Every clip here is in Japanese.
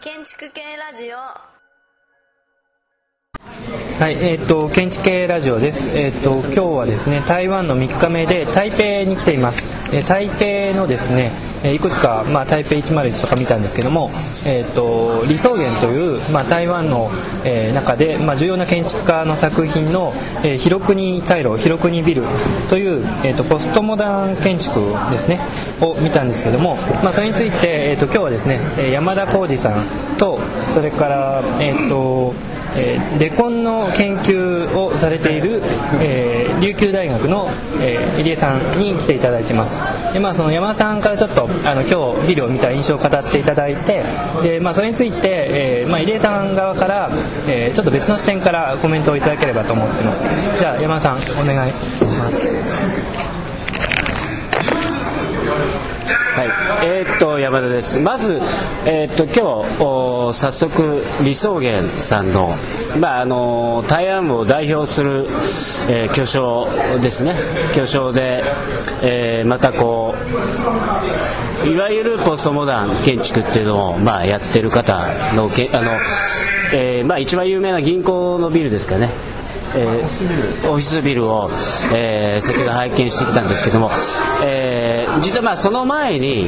建築系ラジオ。はい、えっ、ー、と建築系ラジオです。えっ、ー、と今日はですね台湾の3日目で台北に来ています。えー、台北のですねえいくつかまあ台北101とか見たんですけども、えっ、と李相元というまあ台湾の、え、中でまあ重要な建築家の作品の、えー、広国大楼広国ビルというえっ、とポストモダン建築ですねを見たんですけども、まあそれについてえっ、と今日はですね山田浩二さんとそれからえっ、とえ、デコンの研究をされている、えー、琉球大学の、えー、入江さんに来ていただいてます。で、まあ、その山田さんからちょっとあの今日ビデオを見た印象を語っていただいてで、まあ、それについて、えーまあ、入江さん側から、えー、ちょっと別の視点からコメントをいただければと思ってます。じゃあ山田さんお願いします。はい、えー、っと山田です。まず、えー、っと今日早速李相元さんのまああの台湾を代表する、えー、巨匠ですね。巨匠で、えー、またこういわゆるポストモダン建築っていうのをまあやってる方のけあの、えー、まあ一番有名な銀行のビルですかね。えー、オフィスビルを、えー、先ほど拝見してきたんですけども、えー、実はまあその前に、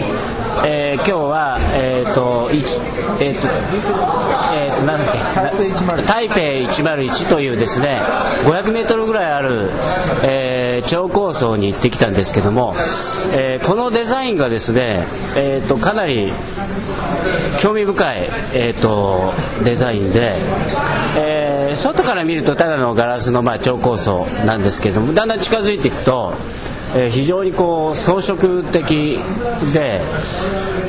えー、今日は、えーとえーとえー、となんだっけ台北101というですね 500m ぐらいある、えー、超高層に行ってきたんですけども、えー、このデザインがですね、えーと、かなり興味深い、えーと、デザインで、えー、外から見るとただのガラスのまあ超高層なんですけどもだんだん近づいていくとえー、非常にこう装飾的で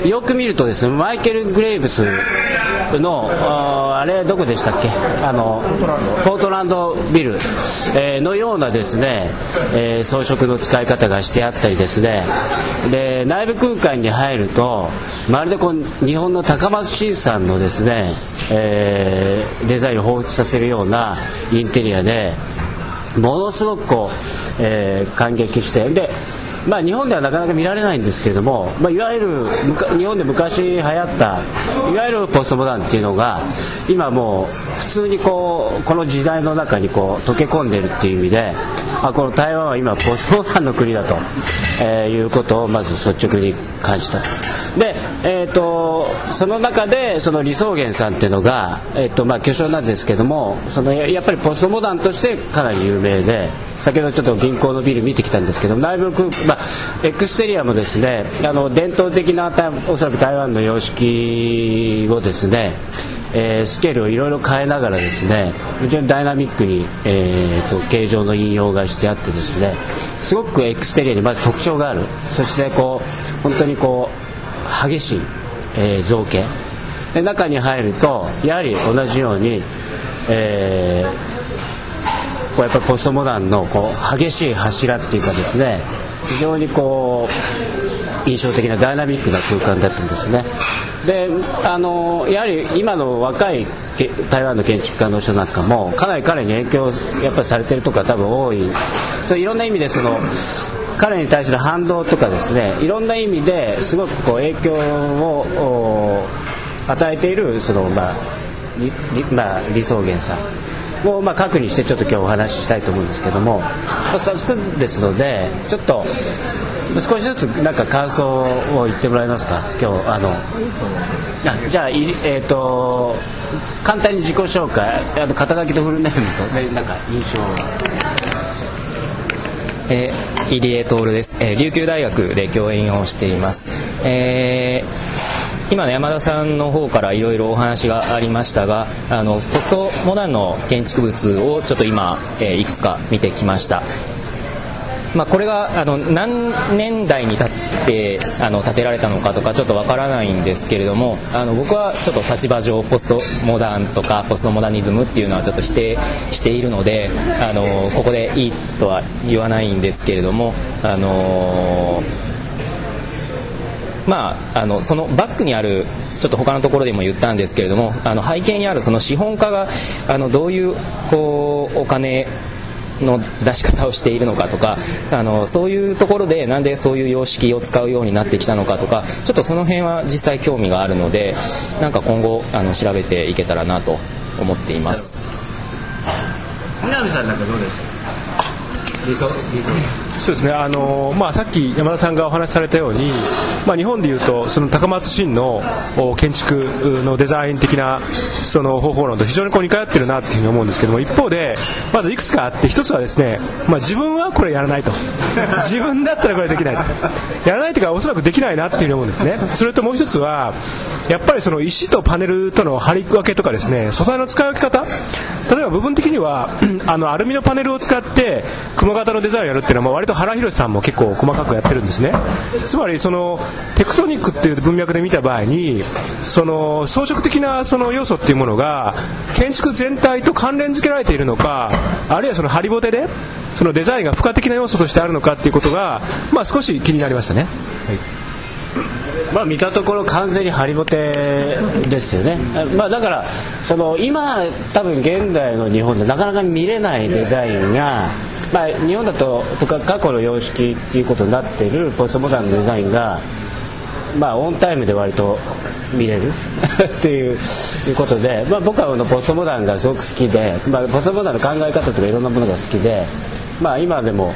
よく見るとですねマイケル・グレイブスのあれどこでしたっけ？あのポートランドビル、えー、のようなですね、えー、装飾の使い方がしてあったりですね。で内部空間に入るとまるでこう日本の高松新さんのですね、えー、デザインを彷彿させるようなインテリアでものすごくこう、えー、感激してでまあ、日本ではなかなか見られないんですけれども、まあ、いわゆる日本で昔流行ったいわゆるポストモダンっていうのが今もう普通にこうこの時代の中にこう溶け込んでるっていう意味であこの台湾は今ポストモダンの国だと、えー、いうことをまず率直に感じた。で、えーと、その中でその李相元さんっていうのが、えーとまあ、巨匠なんですけどもそのやっぱりポストモダンとしてかなり有名で先ほどちょっと銀行のビル見てきたんですけど内部空、まあ、エクステリアもですねあの伝統的なおそらく台湾の様式をですねえー、スケールをいろいろ変えながらですね非常にダイナミックに、えーと、形状の引用がしてあってですねすごくエクステリアにまず特徴がある。そしてこう本当にこう激しい、えー、造形。で中に入るとやはり同じように、えー、こうやっぱりポストモダンのこう激しい柱っていうかですね非常にこう印象的なダイナミックな空間だったんですね。であのやはり今の若い台湾の建築家の人なんかもかなり彼に影響やっぱりされてるとか多分多い。そういろんな意味でその彼に対する反動とかですねいろんな意味ですごくこう影響を与えているその、まあまあ、李相元さん。を、まあ、核にしてちょっと今日お話ししたいと思うんですけども、まあ、早速ですのでちょっと少しずつなんか感想を言ってもらえますか？今日あのあじゃあえっ、ー、と簡単に自己紹介あの肩書きとフルネームと、ね、なんか印象えー、入江徹です、えー、琉球大学で教員をしています、えー、今の山田さんの方からいろいろお話がありましたがあのポストモダンの建築物をちょっと今、えー、いくつか見てきました。まあ、これがあの何年代に経ってあの建てられたのかとかちょっとわからないんですけれどもあの僕はちょっと立場上ポストモダンとかポストモダニズムっていうのはちょっと否定しているのであのここでいいとは言わないんですけれどもあのまあ、あのそのバックにあるちょっと他のところでも言ったんですけれどもあの背景にあるその資本家があのどういうこうお金の出し方をしているのかとかあのそういうところでなんでそういう様式を使うようになってきたのかとかちょっとその辺は実際興味があるのでなんか今後あの調べていけたらなと思っています。南さんなんかどうです理想理想。そうですね。あの、まあ、さっき山田さんがお話しされたように、まあ、日本でいうとその高松新の建築のデザイン的なその方法論と非常にこう似通ってるなというふうに思うんですけども一方でまずいくつかあって一つはですね、まあ、自分はこれやらないと。自分だったらこれできないと。やらないというかおそらくできないなっていうふうに思うんですね。それともう一つはやっぱりその石とパネルとの張り分けとかですね素材の使い分け方。例えば部分的には あのアルミのパネルを使って雲型のデザインをやるっていうのは割と原宏さんも結構細かくやってるんですねつまりそのテクトニックっていう文脈で見た場合にその装飾的なその要素っていうものが建築全体と関連付けられているのかあるいはそのハリボテでそのデザインが付加的な要素としてあるのかっていうことが、まあ、少し気になりましたね。はいまあ見たところ完全にハリボテですよね、まあ、だからその今多分現代の日本でなかなか見れないデザインが、まあ、日本だととか過去の様式っていうことになってるポストモダンのデザインが、まあ、オンタイムで割と見れる。っていうことで、まあ、僕はあのポストモダンがすごく好きで、まあ、ポストモダンの考え方とかいろんなものが好きで、まあ、今でも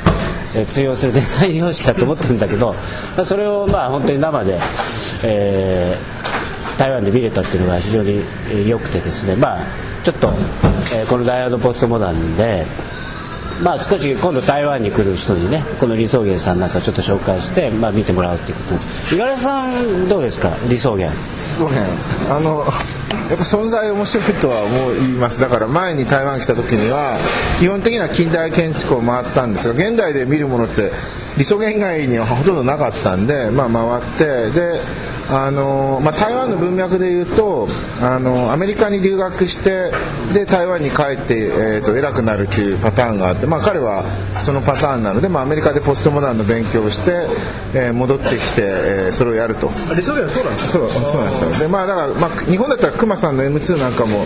え通用するデザイン様式だと思ってるんだけど、まあ、それをまあ本当に生で、えー、台湾で見れたっていうのが非常に良くてですね、まあ、ちょっと、えー、このダイヤードポストモダンで、まあ、少し今度台湾に来る人にねこの理想源さんなんかちょっと紹介して、まあ、見てもらうっていうことです。五十嵐さんどうですか？理想源あのやっぱ存在面白いとは思います。だから前に台湾来た時には基本的には近代建築を回ったんですが現代で見るものって理想源以外にはほとんどなかったんで、まあ、回ってであのまあ、台湾の文脈でいうとあのアメリカに留学してで台湾に帰って、えーと、偉くなるっていうパターンがあって、まあ、彼はそのパターンなので、まあ、アメリカでポストモダンの勉強をして、えー、戻ってきて、えー、それをやると。理想そうなんですそうそうなんですよ。で、まあ、だから、まあ、日本だったら熊さんの M2 なんかも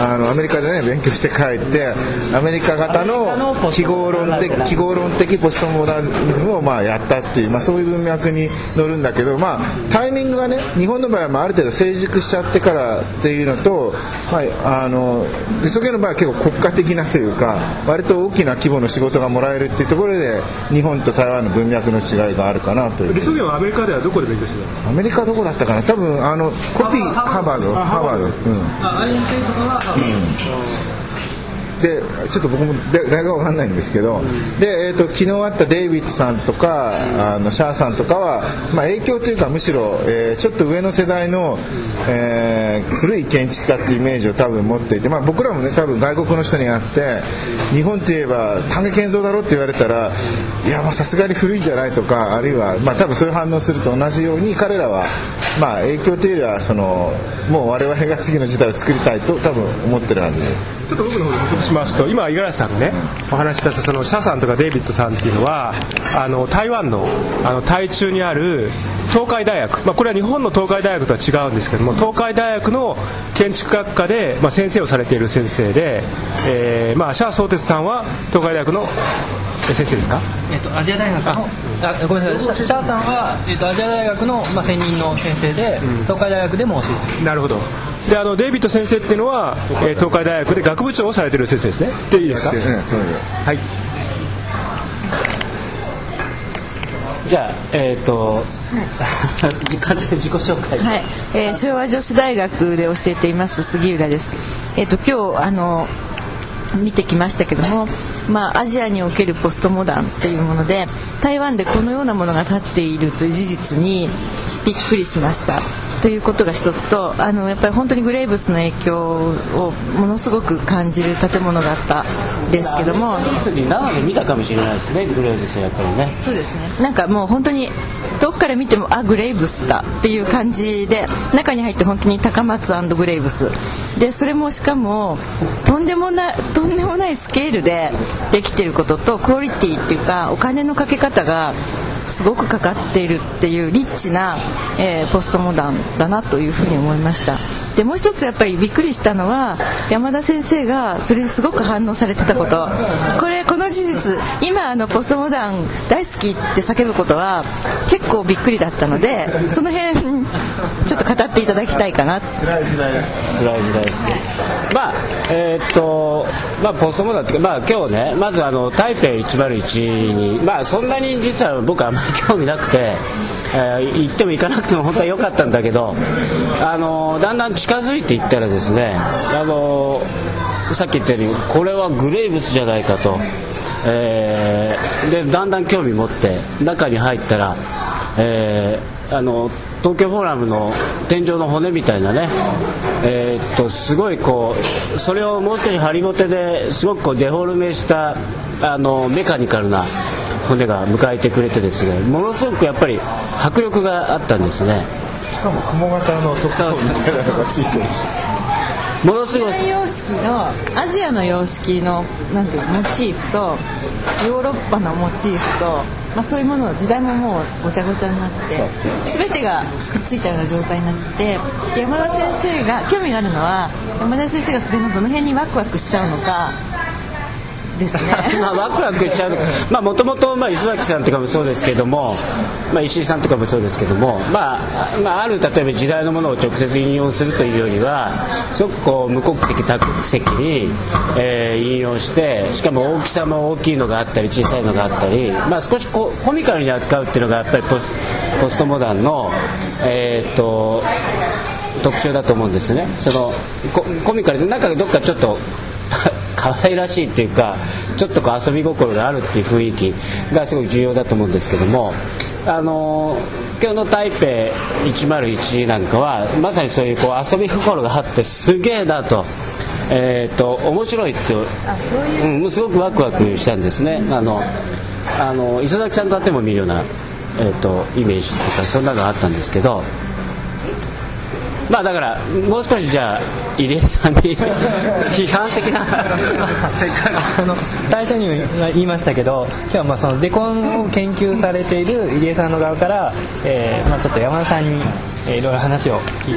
あのアメリカでね勉強して帰ってアメリカ型の記号論的記号論的ポストモダニズムをまあやったっていう、まあ、そういう文脈に乗るんだけど、まあ、タイミングがね日本の場合はある程度成熟しちゃってからっていうのと、まあ、あの理想系の場合は結構国家的なというか割と大きな規模の仕事がもらえるっていうところで日本と台湾の文脈の違いがあるかなという。理想系はアメリカではどこで勉強してたんですか？アメリカどこだったかな？多分あのコピーハーバードハーバード。うん。あとかは、うんでちょっと僕も大学わかんないんですけど、で、えーと、昨日会ったデイビッドさんとかあのシャーさんとかは、まあ、影響というかむしろ、えー、ちょっと上の世代の、えー、古い建築家っていうイメージを多分持っていて、まあ、僕らもね多分外国の人に会って日本といえば丹下健三だろって言われたらいやさすがに古いんじゃないとかあるいは、まあ、多分そういう反応すると同じように彼らは、まあ、影響というよりはそのもう我々が次の時代を作りたいと多分思ってるはずです。ちょっと僕の方でますと今五十嵐さんがねお話したそのシャさんとかデイビッドさんっていうのはあの台湾のあの台中にある東海大学、まあ、これは日本の東海大学とは違うんですけども東海大学の建築学科で、まあ、先生をされている先生で、えーまあ、シャー宗哲さんは東海大学の先生ですか、えっと、アジア大学のあ。ごめんなさい。シャーさんは、えっと、アジア大学の、まあ、専任の先生で、うん、東海大学でも教えてるなるほどであのデイビッド先生っていうのは、えー、東海大学で学部長をされてる先生ですね。でいいですか、はい。じゃあえっ、ー、と簡単に自己紹介はい、えー、昭和女子大学で教えています杉浦です。えっ、ー、と今日あの見てきましたけども、まあ、アジアにおけるポストモダンというもので台湾でこのようなものが立っているという事実にびっくりしましたということが一つとあのやっぱり本当にグレーブスの影響をものすごく感じる建物だったですけども。生で見たかもしれないですねグレーブスやっぱりね。そうですね。なんかもう本当にどこから見てもあグレーブスだっていう感じで中に入って本当に高松グレーブス。でそれもしかもとんでもないとんでもないスケールでできてることとクオリティっていうかお金のかけ方がすごくかかっているっていうリッチな、えー、ポストモダンだなというふうに思いました。でもう一つやっぱりびっくりしたのは山田先生がそれにすごく反応されてたこと。これこの事実今あのポストモダン大好きって叫ぶことは結構びっくりだったのでその辺ちょっと語っていただきたいかな。辛い時代です。辛い時代ですね。まあえーっとまあポストモダンってまあ今日ねまずあの台北101にまあそんなに実は僕はあんまり興味なくて、えー行っても行かなくても本当は良かったんだけどあのだんだん近づいていったらですねあのさっき言ったようにこれはグレイブスじゃないかと、えーでだんだん興味持って中に入ったら、えーあの東京フォーラムの天井の骨みたいなね、えーっとすごいこうそれをもう少し張りぼてですごくこうデフォルメしたあのメカニカルな骨が迎えてくれてですねものすごくやっぱり迫力があったんですね。しかも雲型の特徴みたい。なのがついてるしものすごい様式のアジアの様式のなんていうのモチーフとヨーロッパのモチーフと、まあ、そういうものの時代ももうごちゃごちゃになって全てがくっついたような状態になって山田先生が興味があるのは山田先生がそれのどの辺にワクワクしちゃうのかですね。まあ、ワクワクしちゃうまあもともとまあ磯崎さんとかもそうですけども、まあ、石井さんとかもそうですけども、まあ、まあある例えば時代のものを直接引用するというよりはすごくこう無国籍多国籍に、えー引用してしかも大きさも大きいのがあったり小さいのがあったり、まあ、少しこコミカルに扱うっていうのがやっぱりポスポストモダンの、えーっと特徴だと思うんですねそのココミカルでなんかどっかちょっと可愛らしいっていうかちょっとこう遊び心があるっていう雰囲気がすごい重要だと思うんですけどもあの今日の台北101なんかはまさにそういうこう遊び心があってすげえなと。えー、と面白いってうん、もうすごくワクワクしたんですねあのあの磯崎さんと会っても見るような、えー、とイメージとかそんなのがあったんですけどまあだからもう少しじゃあ入江さんに 批判的な あの最初にも言いましたけど今日はまあそのデコンを研究されている入江さんの側から、えーまあ、ちょっと山田さんに、えーいろいろ話を。聞い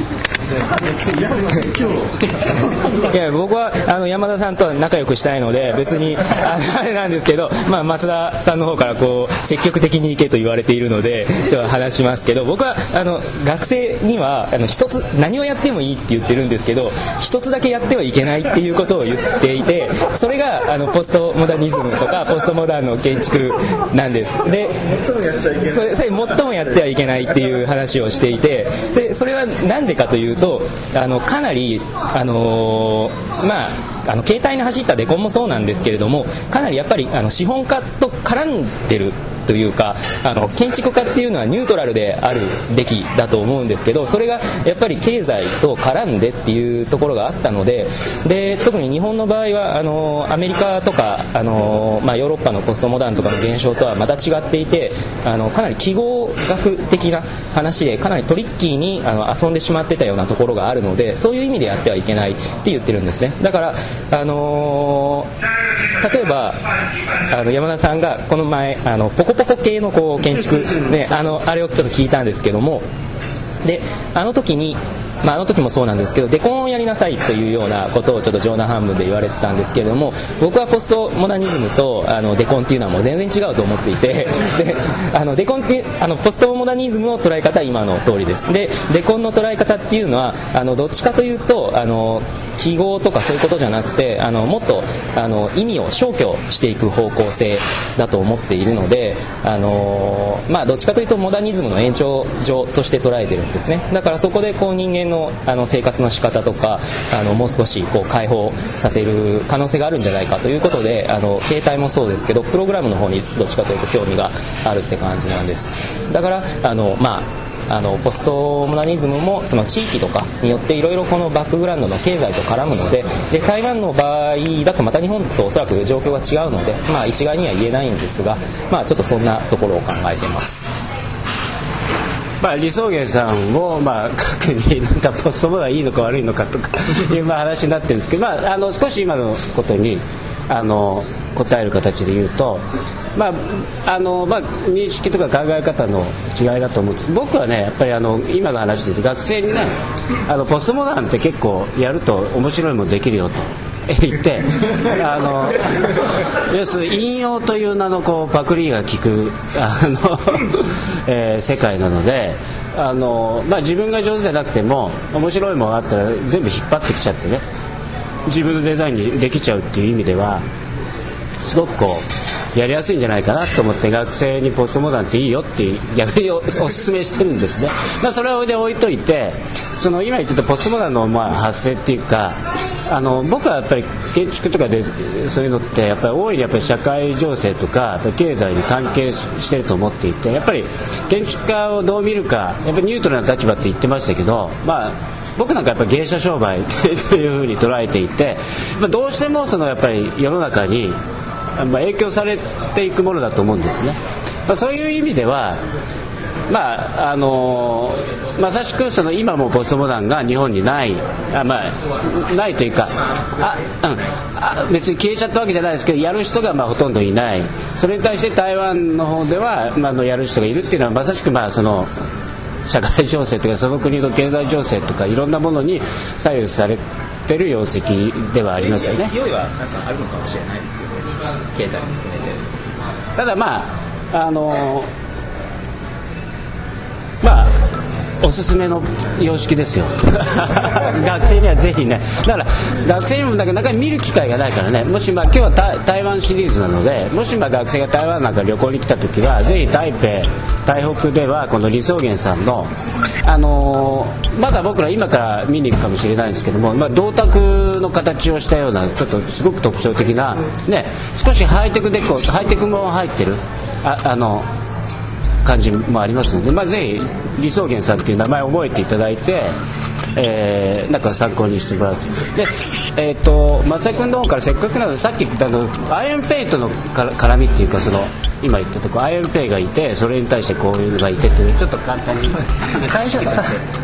いや僕はあの山田さんとは仲良くしたいので別にあれなんですけど、まあ、松田さんの方からこう積極的に行けと言われているのでちょっと話しますけど僕はあの学生にはあの一つ何をやってもいいって言ってるんですけど一つだけやってはいけないっていうことを言っていてそれがあのポストモダニズムとかポストモダンの建築なんです。でそれそれ最もやってはいけないっていう話をしていてでそれは何でかというとあのかなり、あのーまああの携帯に走ったデコンもそうなんですけれどもかなりやっぱりあの資本家と絡んでるというかあの建築家っていうのはニュートラルであるべきだと思うんですけどそれがやっぱり経済と絡んでっていうところがあったのでで特に日本の場合はあのアメリカとかあの、まあ、ヨーロッパのポストモダンとかの現象とはまた違っていてあのかなり記号学的な話でかなりトリッキーにあの遊んでしまってたようなところがあるのでそういう意味でやってはいけないって言ってるんですね。だから、あの例えばあの山田さんがこの前あのポコポコ系のこう建築、ね、あのあれをちょっと聞いたんですけども。であの時に、まあ、あの時もそうなんですけどデコンをやりなさいというようなことをちょっと冗談半分で言われてたんですけれども僕はポストモダニズムとあのデコンっていうのはもう全然違うと思っていて であのデコンってあのポストモダニズムの捉え方は今の通りです。でデコンの捉え方っていうのはあのどっちかというとあの記号とかそういうことじゃなくてあのもっとあの意味を消去していく方向性だと思っているのであの、まあ、どっちかというとモダニズムの延長上として捉えてるんですね。だからそこでこう人間のあの生活の仕方とかあのもう少しこう解放させる可能性があるんじゃないかということであの携帯もそうですけどプログラムの方にどっちかというと興味があるって感じなんですだからあのまああのポストモダニズムもその地域とかによっていろいろこのバックグラウンドの経済と絡むのでで台湾の場合だとまた日本とおそらく状況が違うので、まあ、一概には言えないんですが、まあ、ちょっとそんなところを考えてます。まあ、李宗元さんも、まあ、各になんかポストモダンいいのか悪いのかとか いうまあ話になってるんですけど、まあ、あの少し今のことにあの答える形で言うと、まああのまあ、認識とか考え方の違いだと思うんです僕はねやっぱりあの今の話で言うと学生にねあのポストモダンって結構やると面白いものできるよと。言ってあの要するに引用という名のこうパクリが効くあの、えー世界なのであの、まあ、自分が上手じゃなくても面白いものがあったら全部引っ張ってきちゃってね自分のデザインにできちゃうっていう意味ではすごくこうやりやすいんじゃないかなと思って学生にポストモダンっていいよって逆にお おすすめしてるんですね、まあ、それは置いて置いといてその今言ってたポストモダンのまあ発生っていうかあの僕はやっぱり建築とかでそういうのってやっぱり大いにやっぱり社会情勢とか経済に関係ししてると思っていてやっぱり建築家をどう見るかやっぱりニュートラルな立場って言ってましたけどまあ僕なんかやっぱ芸者商売 というふうに捉えていてまあどうしてもそのやっぱり世の中にまあ影響されていくものだと思うんですね、まあ、そういう意味ではまああのまさしくその今もポストモダンが日本にないあ、まあ、ないというかあ、うん、あ別に消えちゃったわけじゃないですけどやる人がまあほとんどいないそれに対して台湾の方では、まあ、あのやる人がいるっていうのはまさしくまあその社会情勢とかその国の経済情勢とかいろんなものに左右されてる様石ではありますよね。用意はなんかあるのかもしれないですけど経済も含めてただまああのまおすすめの様式ですよ。学生にはぜひね。だから学生にもだけどなかなか見る機会がないからね。もしまあ今日は台湾シリーズなのでもしまあ学生が台湾なんか旅行に来た時はぜひ台北台北ではこの李宗元さんのあのーまだ僕ら今から見に行くかもしれないんですけども、まあ、銅鐸の形をしたようなちょっとすごく特徴的な、ね、少しハイテクデコハイテクも入ってるああの感じもありますので、まあ、ぜひ理想源さんっていう名前を覚えていただいて、えーなんか参考にしてもらうで、えー、と松田君の方からせっかくなのでさっき言ったあのアイアンペイトのから絡みっていうかその今言ったとこアイアンペイがいてそれに対してこういうのがいてっていうちょっと簡単に。最初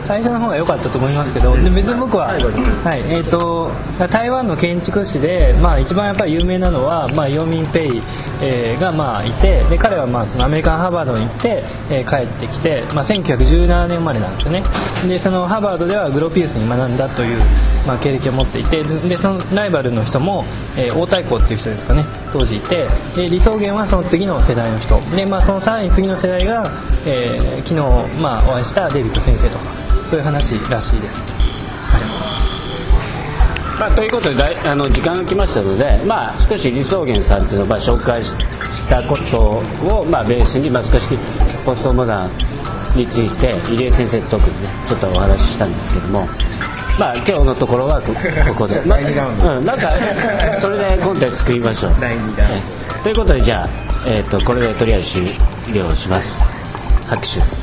最初の方が良かったと思いますけどで別に僕は、はいえー、と台湾の建築士で、まあ、一番やっぱり有名なのは、まあ、ヨーミン・ペイ、えーが、まあ、いてで彼は、まあ、そのアメリカンハーバードに行って、えー帰ってきて、まあ、1917年生まれなんですよね。でそのハーバードではグロピウスに学んだという、まあ、経歴を持っていてでそのライバルの人も、えー、王太閤っていう人ですかね当時いてで李宗元はその次の世代の人で、まあ、そのさらに次の世代が、えー昨日、まあ、お会いしたデビッド先生とかそういう話らしいですまあ、ということでだいあの時間が来ましたので、まあ、少し李宗元さんというのをまあ紹介したことを、まあ、ベースに、まあ、少しポストモダンについて入江先生と特にねちょっとお話ししたんですけども。まあ、今日のところはこ ここで、ま第二ラウンド。うん、なんかそれでコンテンツ作りましょう。第二弾ということでじゃあ、えー、とこれでとりあえず終了します。拍手